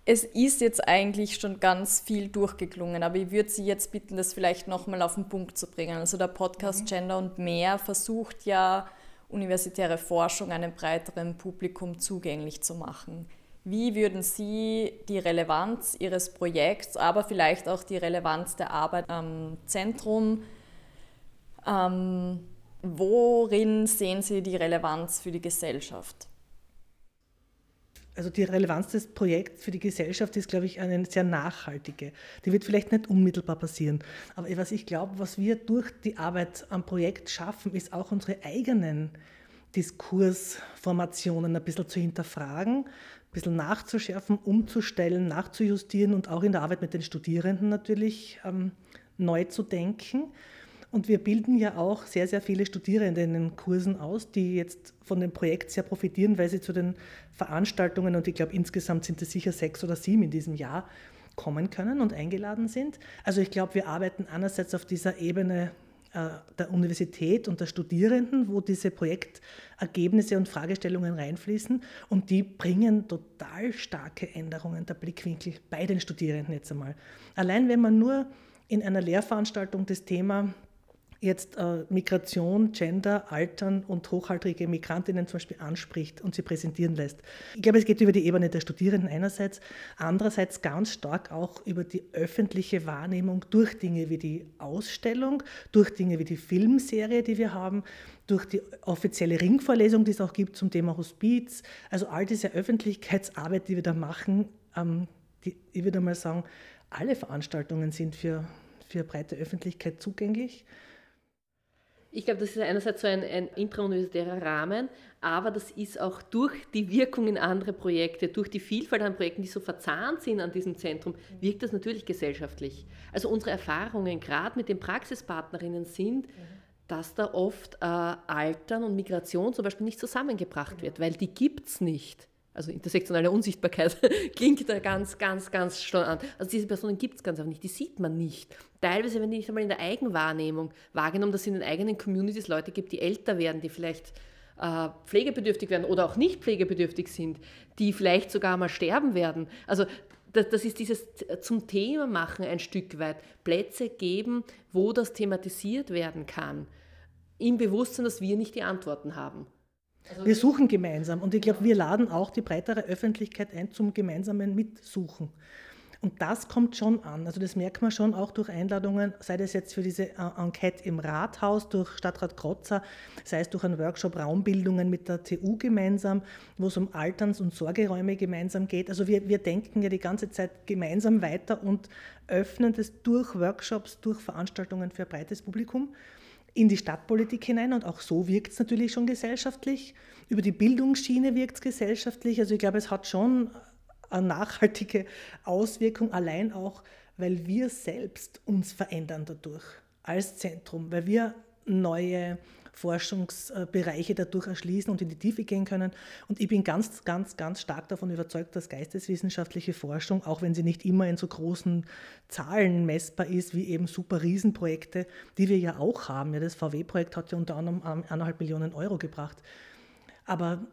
Es ist jetzt eigentlich schon ganz viel durchgeklungen, aber ich würde Sie jetzt bitten, das vielleicht nochmal auf den Punkt zu bringen. Also der Podcast mhm. Gender und mehr versucht ja, universitäre Forschung einem breiteren Publikum zugänglich zu machen. Wie würden Sie die Relevanz Ihres Projekts, aber vielleicht auch die Relevanz der Arbeit am Zentrum, ähm, worin sehen Sie die Relevanz für die Gesellschaft? Also die Relevanz des Projekts für die Gesellschaft ist, glaube ich, eine sehr nachhaltige. Die wird vielleicht nicht unmittelbar passieren. Aber was ich glaube, was wir durch die Arbeit am Projekt schaffen, ist auch unsere eigenen Diskursformationen ein bisschen zu hinterfragen, bisschen nachzuschärfen, umzustellen, nachzujustieren und auch in der Arbeit mit den Studierenden natürlich ähm, neu zu denken. Und wir bilden ja auch sehr, sehr viele Studierende in den Kursen aus, die jetzt von dem Projekt sehr profitieren, weil sie zu den Veranstaltungen, und ich glaube insgesamt sind es sicher sechs oder sieben in diesem Jahr, kommen können und eingeladen sind. Also ich glaube, wir arbeiten einerseits auf dieser Ebene der Universität und der Studierenden, wo diese Projektergebnisse und Fragestellungen reinfließen und die bringen total starke Änderungen der Blickwinkel bei den Studierenden jetzt einmal. Allein wenn man nur in einer Lehrveranstaltung das Thema jetzt äh, Migration, Gender, Altern und hochaltrige Migrantinnen zum Beispiel anspricht und sie präsentieren lässt. Ich glaube, es geht über die Ebene der Studierenden einerseits, andererseits ganz stark auch über die öffentliche Wahrnehmung durch Dinge wie die Ausstellung, durch Dinge wie die Filmserie, die wir haben, durch die offizielle Ringvorlesung, die es auch gibt zum Thema Hospiz. Also all diese Öffentlichkeitsarbeit, die wir da machen, ähm, die, ich würde mal sagen, alle Veranstaltungen sind für, für breite Öffentlichkeit zugänglich. Ich glaube, das ist einerseits so ein, ein intrauniversitärer Rahmen, aber das ist auch durch die Wirkung in andere Projekte, durch die Vielfalt an Projekten, die so verzahnt sind an diesem Zentrum, wirkt das natürlich gesellschaftlich. Also unsere Erfahrungen gerade mit den Praxispartnerinnen sind, dass da oft äh, Altern und Migration zum Beispiel nicht zusammengebracht wird, weil die gibt es nicht also intersektionale Unsichtbarkeit klingt da ganz, ganz, ganz schon an. Also diese Personen gibt es ganz einfach nicht, die sieht man nicht. Teilweise werden die nicht einmal in der Eigenwahrnehmung wahrgenommen, dass es in den eigenen Communities Leute gibt, die älter werden, die vielleicht äh, pflegebedürftig werden oder auch nicht pflegebedürftig sind, die vielleicht sogar mal sterben werden. Also das, das ist dieses zum Thema machen ein Stück weit. Plätze geben, wo das thematisiert werden kann. Im Bewusstsein, dass wir nicht die Antworten haben. Also wir suchen gemeinsam und ich glaube, wir laden auch die breitere Öffentlichkeit ein zum gemeinsamen Mitsuchen. Und das kommt schon an. Also das merkt man schon auch durch Einladungen, sei das jetzt für diese äh, Enquete im Rathaus durch Stadtrat Krotzer, sei es durch einen Workshop Raumbildungen mit der TU gemeinsam, wo es um Alterns- und Sorgeräume gemeinsam geht. Also wir, wir denken ja die ganze Zeit gemeinsam weiter und öffnen das durch Workshops, durch Veranstaltungen für ein breites Publikum in die Stadtpolitik hinein und auch so wirkt es natürlich schon gesellschaftlich. Über die Bildungsschiene wirkt es gesellschaftlich. Also ich glaube, es hat schon eine nachhaltige Auswirkung, allein auch, weil wir selbst uns verändern dadurch als Zentrum, weil wir neue Forschungsbereiche dadurch erschließen und in die Tiefe gehen können. Und ich bin ganz, ganz, ganz stark davon überzeugt, dass geisteswissenschaftliche Forschung, auch wenn sie nicht immer in so großen Zahlen messbar ist, wie eben super Riesenprojekte, die wir ja auch haben. Ja, das VW-Projekt hat ja unter anderem eineinhalb Millionen Euro gebracht. Aber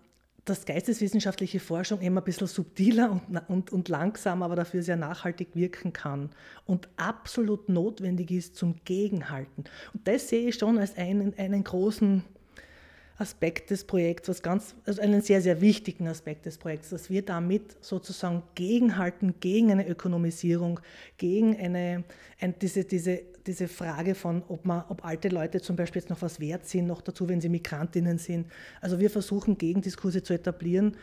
dass geisteswissenschaftliche Forschung immer ein bisschen subtiler und, und, und langsam, aber dafür sehr nachhaltig wirken kann und absolut notwendig ist zum Gegenhalten. Und das sehe ich schon als einen, einen großen Aspekt des Projekts, was ganz, also einen sehr, sehr wichtigen Aspekt des Projekts, dass wir damit sozusagen gegenhalten gegen eine Ökonomisierung, gegen eine, ein, diese, diese, diese Frage von, ob, man, ob alte Leute zum Beispiel jetzt noch was wert sind, noch dazu, wenn sie Migrantinnen sind. Also wir versuchen Gegendiskurse zu etablieren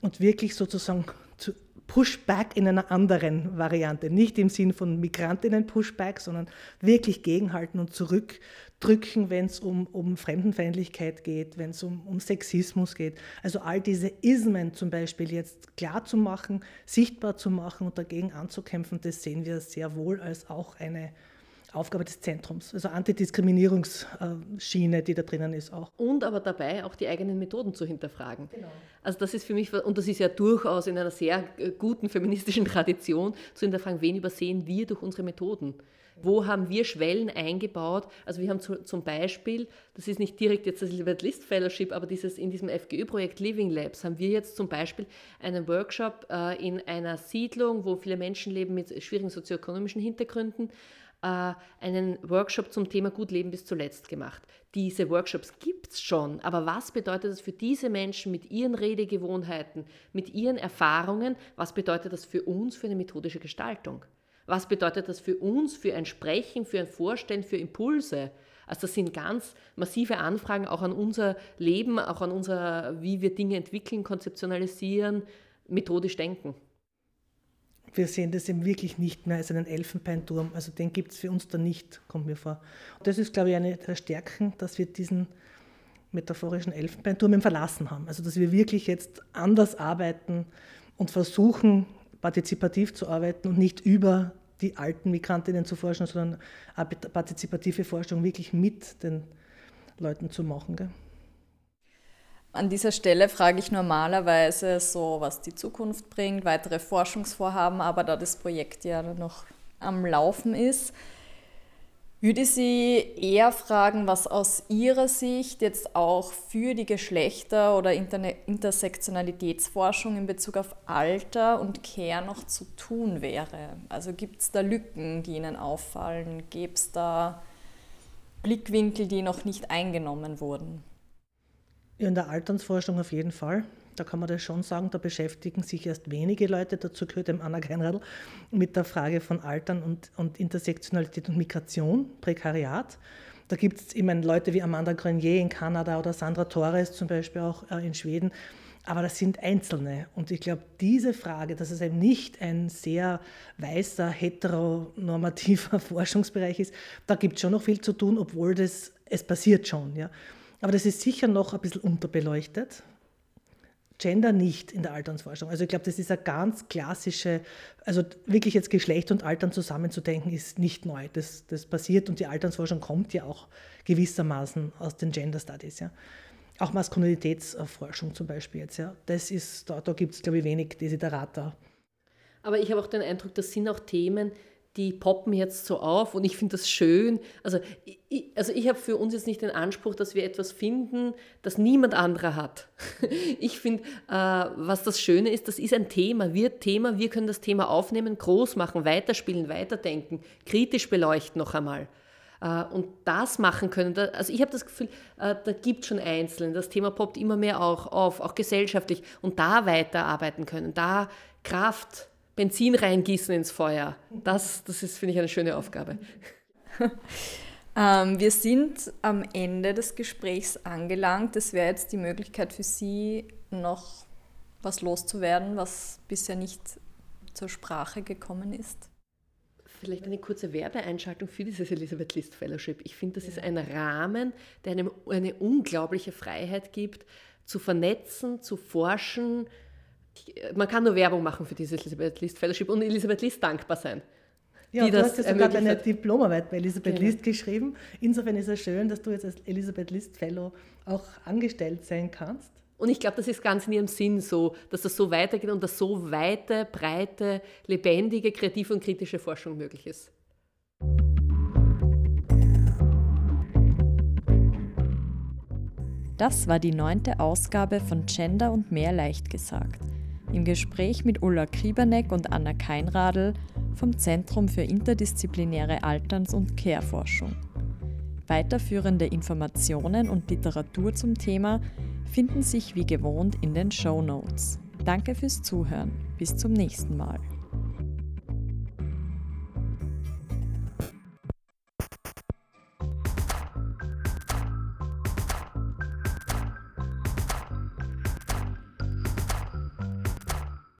und wirklich sozusagen zu, Pushback in einer anderen Variante. Nicht im Sinn von Migrantinnen-Pushback, sondern wirklich gegenhalten und zurückdrücken, wenn es um, um Fremdenfeindlichkeit geht, wenn es um, um Sexismus geht. Also all diese Ismen zum Beispiel jetzt klar zu machen, sichtbar zu machen und dagegen anzukämpfen, das sehen wir sehr wohl als auch eine Aufgabe des Zentrums, also Antidiskriminierungsschiene, die da drinnen ist auch. Und aber dabei auch die eigenen Methoden zu hinterfragen. Genau. Also das ist für mich, und das ist ja durchaus in einer sehr guten feministischen Tradition, zu hinterfragen, wen übersehen wir durch unsere Methoden. Wo haben wir Schwellen eingebaut? Also wir haben zu, zum Beispiel, das ist nicht direkt jetzt das Elisabeth List Fellowship, aber dieses, in diesem FGÖ-Projekt Living Labs haben wir jetzt zum Beispiel einen Workshop äh, in einer Siedlung, wo viele Menschen leben mit schwierigen sozioökonomischen Hintergründen, äh, einen Workshop zum Thema Gut Leben bis zuletzt gemacht. Diese Workshops gibt es schon, aber was bedeutet das für diese Menschen mit ihren Redegewohnheiten, mit ihren Erfahrungen? Was bedeutet das für uns für eine methodische Gestaltung? Was bedeutet das für uns, für ein Sprechen, für ein Vorstellen, für Impulse? Also das sind ganz massive Anfragen auch an unser Leben, auch an unser, wie wir Dinge entwickeln, konzeptionalisieren, methodisch denken wir sehen das eben wirklich nicht mehr als einen Elfenbeinturm. Also den gibt es für uns da nicht, kommt mir vor. Und das ist, glaube ich, eine der Stärken, dass wir diesen metaphorischen Elfenbeinturm im Verlassen haben. Also dass wir wirklich jetzt anders arbeiten und versuchen, partizipativ zu arbeiten und nicht über die alten Migrantinnen zu forschen, sondern partizipative Forschung wirklich mit den Leuten zu machen. Gell? An dieser Stelle frage ich normalerweise so, was die Zukunft bringt, weitere Forschungsvorhaben, aber da das Projekt ja noch am Laufen ist, würde Sie eher fragen, was aus Ihrer Sicht jetzt auch für die Geschlechter- oder Intersektionalitätsforschung in Bezug auf Alter und Care noch zu tun wäre? Also gibt es da Lücken, die Ihnen auffallen? Gäbe es da Blickwinkel, die noch nicht eingenommen wurden? In der Alternsforschung auf jeden Fall. Da kann man das schon sagen, da beschäftigen sich erst wenige Leute, dazu gehört dem Anna Keinradl, mit der Frage von Altern und, und Intersektionalität und Migration, Prekariat. Da gibt es immer Leute wie Amanda Grenier in Kanada oder Sandra Torres zum Beispiel auch äh, in Schweden. Aber das sind Einzelne. Und ich glaube, diese Frage, dass es eben nicht ein sehr weißer, heteronormativer Forschungsbereich ist, da gibt es schon noch viel zu tun, obwohl das, es passiert schon. Ja. Aber das ist sicher noch ein bisschen unterbeleuchtet. Gender nicht in der Alternsforschung. Also ich glaube, das ist eine ganz klassische, also wirklich jetzt Geschlecht und Altern zusammenzudenken, ist nicht neu. Das, das passiert und die Alternsforschung kommt ja auch gewissermaßen aus den Gender Studies. Ja. Auch Maskulinitätsforschung zum Beispiel jetzt. Ja. Das ist, da, da gibt es, glaube ich, wenig Desiderata. Aber ich habe auch den Eindruck, das sind auch Themen, die poppen jetzt so auf und ich finde das schön. Also ich, also ich habe für uns jetzt nicht den Anspruch, dass wir etwas finden, das niemand anderer hat. Ich finde, äh, was das Schöne ist, das ist ein Thema, wird Thema, wir können das Thema aufnehmen, groß machen, weiterspielen, weiterdenken, kritisch beleuchten noch einmal. Äh, und das machen können. Also ich habe das Gefühl, äh, da gibt es schon Einzelne. Das Thema poppt immer mehr auch auf, auch gesellschaftlich. Und da weiterarbeiten können, da Kraft Benzin reingießen ins Feuer. Das, das ist, finde ich, eine schöne Aufgabe. ähm, wir sind am Ende des Gesprächs angelangt. Es wäre jetzt die Möglichkeit für Sie, noch was loszuwerden, was bisher nicht zur Sprache gekommen ist. Vielleicht eine kurze Werbeeinschaltung für dieses Elisabeth List Fellowship. Ich finde, das ist ein Rahmen, der einem eine unglaubliche Freiheit gibt, zu vernetzen, zu forschen, man kann nur Werbung machen für dieses Elisabeth List Fellowship und Elisabeth List dankbar sein. Ja, du hast ja sogar deine Diplomarbeit bei Elisabeth genau. List geschrieben. Insofern ist es schön, dass du jetzt als Elisabeth List Fellow auch angestellt sein kannst. Und ich glaube, das ist ganz in ihrem Sinn so, dass das so weitergeht und dass so weite, breite, lebendige, kreative und kritische Forschung möglich ist. Das war die neunte Ausgabe von Gender und mehr leicht gesagt im Gespräch mit Ulla Krieberneck und Anna Keinradl vom Zentrum für interdisziplinäre Alterns- und Care-Forschung. Weiterführende Informationen und Literatur zum Thema finden sich wie gewohnt in den Show Notes. Danke fürs Zuhören. Bis zum nächsten Mal.